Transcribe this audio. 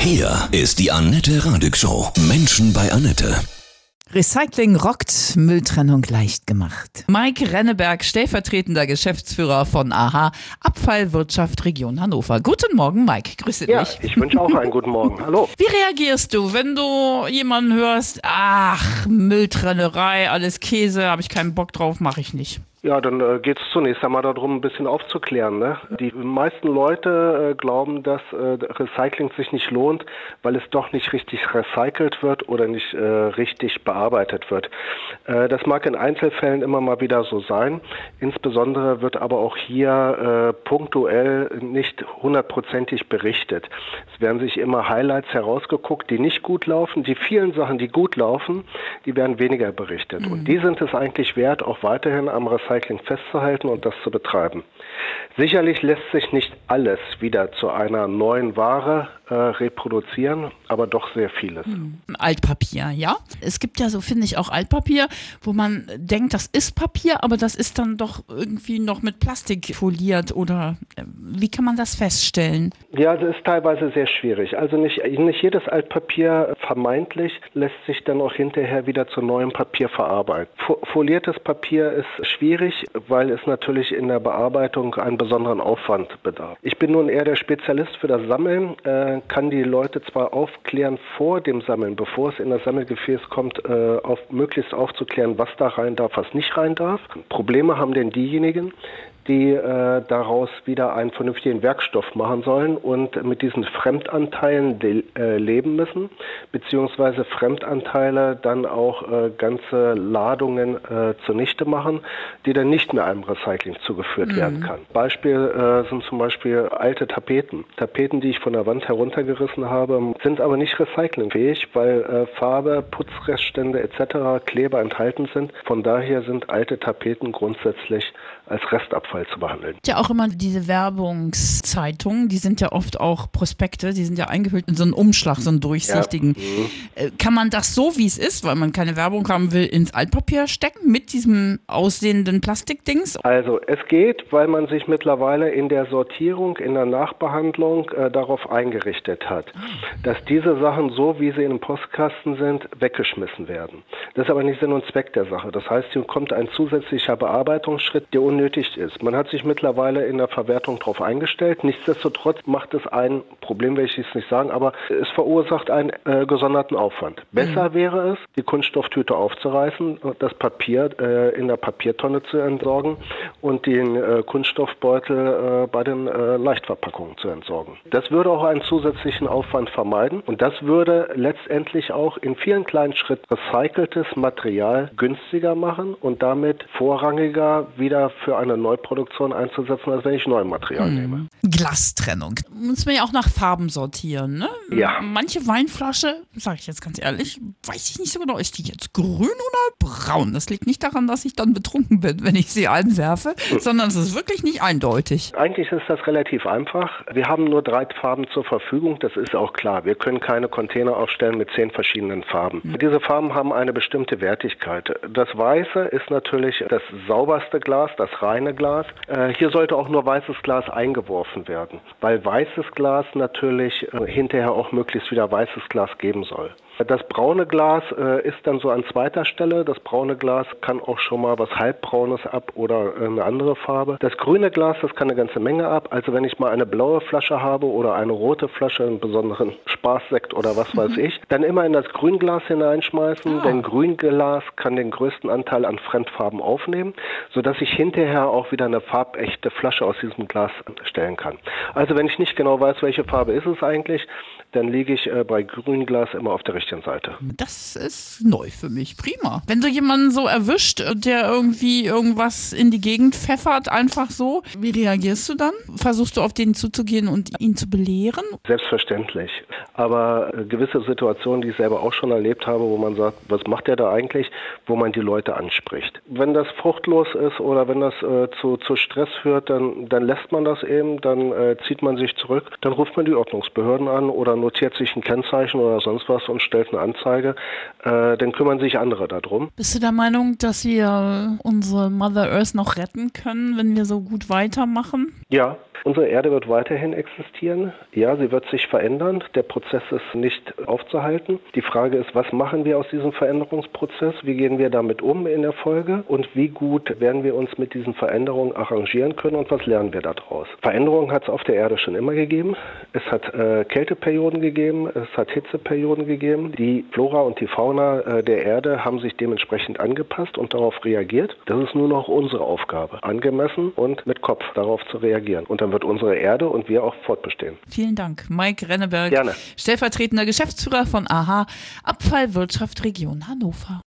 Hier ist die Annette Radig Show. Menschen bei Annette. Recycling rockt, Mülltrennung leicht gemacht. Mike Renneberg, stellvertretender Geschäftsführer von AHA, Abfallwirtschaft Region Hannover. Guten Morgen, Mike. Grüße Ja, dich. ich wünsche auch einen guten Morgen. Hallo. Wie reagierst du, wenn du jemanden hörst, ach, Mülltrennerei, alles Käse, habe ich keinen Bock drauf, mache ich nicht. Ja, dann äh, geht es zunächst einmal darum, ein bisschen aufzuklären. Ne? Die meisten Leute äh, glauben, dass äh, Recycling sich nicht lohnt, weil es doch nicht richtig recycelt wird oder nicht äh, richtig bearbeitet wird. Äh, das mag in Einzelfällen immer mal wieder so sein. Insbesondere wird aber auch hier äh, punktuell nicht hundertprozentig berichtet. Es werden sich immer Highlights herausgeguckt, die nicht gut laufen. Die vielen Sachen, die gut laufen, die werden weniger berichtet. Und die sind es eigentlich wert, auch weiterhin am Recycling festzuhalten und das zu betreiben. Sicherlich lässt sich nicht alles wieder zu einer neuen Ware äh, reproduzieren, aber doch sehr vieles. Altpapier, ja? Es gibt ja so, finde ich, auch Altpapier, wo man denkt, das ist Papier, aber das ist dann doch irgendwie noch mit Plastik foliert oder äh, wie kann man das feststellen? Ja, das ist teilweise sehr schwierig. Also nicht, nicht jedes Altpapier vermeintlich lässt sich dann auch hinterher wieder zu neuem Papier verarbeiten. Fo- Foliertes Papier ist schwierig, weil es natürlich in der Bearbeitung einen besonderen Aufwand bedarf. Ich bin nun eher der Spezialist für das Sammeln, äh, kann die Leute zwar aufklären vor dem Sammeln, bevor es in das Sammelgefäß kommt, äh, auf, möglichst aufzuklären, was da rein darf, was nicht rein darf. Probleme haben denn diejenigen, die äh, daraus wieder einen vernünftigen Werkstoff machen sollen und mit diesen Fremdanteilen äh, leben müssen, beziehungsweise Fremdanteile dann auch äh, ganze Ladungen äh, zunichte machen, die dann nicht mehr einem Recycling zugeführt werden kann. Beispiel äh, sind zum Beispiel alte Tapeten. Tapeten, die ich von der Wand heruntergerissen habe, sind aber nicht recyclingfähig, weil äh, Farbe, Putzreststände etc. Kleber enthalten sind. Von daher sind alte Tapeten grundsätzlich als Restabfall zu behandeln. Ja, auch immer diese Werbungszeitungen, die sind ja oft auch Prospekte, die sind ja eingehüllt in so einen Umschlag, so einen durchsichtigen. Äh, Kann man das so, wie es ist, weil man keine Werbung haben will, ins Altpapier stecken mit diesem aussehenden Plastikdings? Also es geht, weil man sich mittlerweile in der Sortierung, in der Nachbehandlung äh, darauf eingerichtet hat, dass diese Sachen so, wie sie in dem Postkasten sind, weggeschmissen werden. Das ist aber nicht Sinn und Zweck der Sache. Das heißt, hier kommt ein zusätzlicher Bearbeitungsschritt, der unnötig ist. Man hat sich mittlerweile in der Verwertung darauf eingestellt. Nichtsdestotrotz macht es ein Problem, will ich jetzt nicht sagen, aber es verursacht einen äh, gesonderten Aufwand. Besser wäre es, die Kunststofftüte aufzureißen, das Papier äh, in der Papiertonne zu entsorgen und den äh, Kunststoffbeutel äh, bei den äh, Leichtverpackungen zu entsorgen. Das würde auch einen zusätzlichen Aufwand vermeiden und das würde letztendlich auch in vielen kleinen Schritten recyceltes Material günstiger machen und damit vorrangiger wieder für eine Neuproduktion einzusetzen, als wenn ich neues Material nehme. Glastrennung. Muss man ja auch nach Farben sortieren, ne? Ja. Manche Weinflasche, sage ich jetzt ganz ehrlich, weiß ich nicht so genau, ist die jetzt grün oder braun? Das liegt nicht daran, dass ich dann betrunken bin, wenn ich sie einwerfe, sondern es ist wirklich nicht eindeutig. Eigentlich ist das relativ einfach. Wir haben nur drei Farben zur Verfügung, das ist auch klar. Wir können keine Container aufstellen mit zehn verschiedenen Farben. Diese Farben haben eine bestimmte Wertigkeit. Das Weiße ist natürlich das sauberste Glas, das reine Glas. Äh, hier sollte auch nur weißes Glas eingeworfen werden, weil weißes Glas natürlich äh, hinterher auch möglichst wieder weißes Glas geben soll. Das braune Glas äh, ist dann so an zweiter Stelle. Das braune Glas kann auch schon mal was halbbraunes ab oder äh, eine andere Farbe. Das grüne Glas, das kann eine ganze Menge ab. Also wenn ich mal eine blaue Flasche habe oder eine rote Flasche, einen besonderen Spaßsekt oder was weiß ich, dann immer in das Grünglas hineinschmeißen. Ah. Denn Grünglas kann den größten Anteil an Fremdfarben aufnehmen, sodass ich hinterher auch wieder eine farbechte Flasche aus diesem Glas stellen kann. Also wenn ich nicht genau weiß, welche Farbe ist es eigentlich, dann liege ich äh, bei Grünglas immer auf der richtigen Seite. Das ist neu für mich. Prima. Wenn du jemanden so erwischt, der irgendwie irgendwas in die Gegend pfeffert, einfach so, wie reagierst du dann? Versuchst du auf den zuzugehen und ihn zu belehren? Selbstverständlich. Aber äh, gewisse Situationen, die ich selber auch schon erlebt habe, wo man sagt, was macht der da eigentlich, wo man die Leute anspricht. Wenn das fruchtlos ist oder wenn das äh, zu, zu Stress führt, dann, dann lässt man das eben, dann äh, zieht man sich zurück, dann ruft man die Ordnungsbehörden an oder notiert sich ein Kennzeichen oder sonst was und stellt eine Anzeige. Äh, dann kümmern sich andere darum. Bist du der Meinung, dass wir unsere Mother Earth noch retten können, wenn wir so gut weitermachen? Ja, unsere Erde wird weiterhin existieren. Ja, sie wird sich verändern. Der Prozess Prozesses nicht aufzuhalten. Die Frage ist, was machen wir aus diesem Veränderungsprozess? Wie gehen wir damit um in der Folge? Und wie gut werden wir uns mit diesen Veränderungen arrangieren können und was lernen wir daraus? Veränderungen hat es auf der Erde schon immer gegeben. Es hat äh, Kälteperioden gegeben, es hat Hitzeperioden gegeben. Die Flora und die Fauna äh, der Erde haben sich dementsprechend angepasst und darauf reagiert. Das ist nur noch unsere Aufgabe, angemessen und mit Kopf darauf zu reagieren. Und dann wird unsere Erde und wir auch fortbestehen. Vielen Dank, Mike Renneberg, Gerne. stellvertretender Geschäftsführer von AHA Abfallwirtschaft Region Hannover.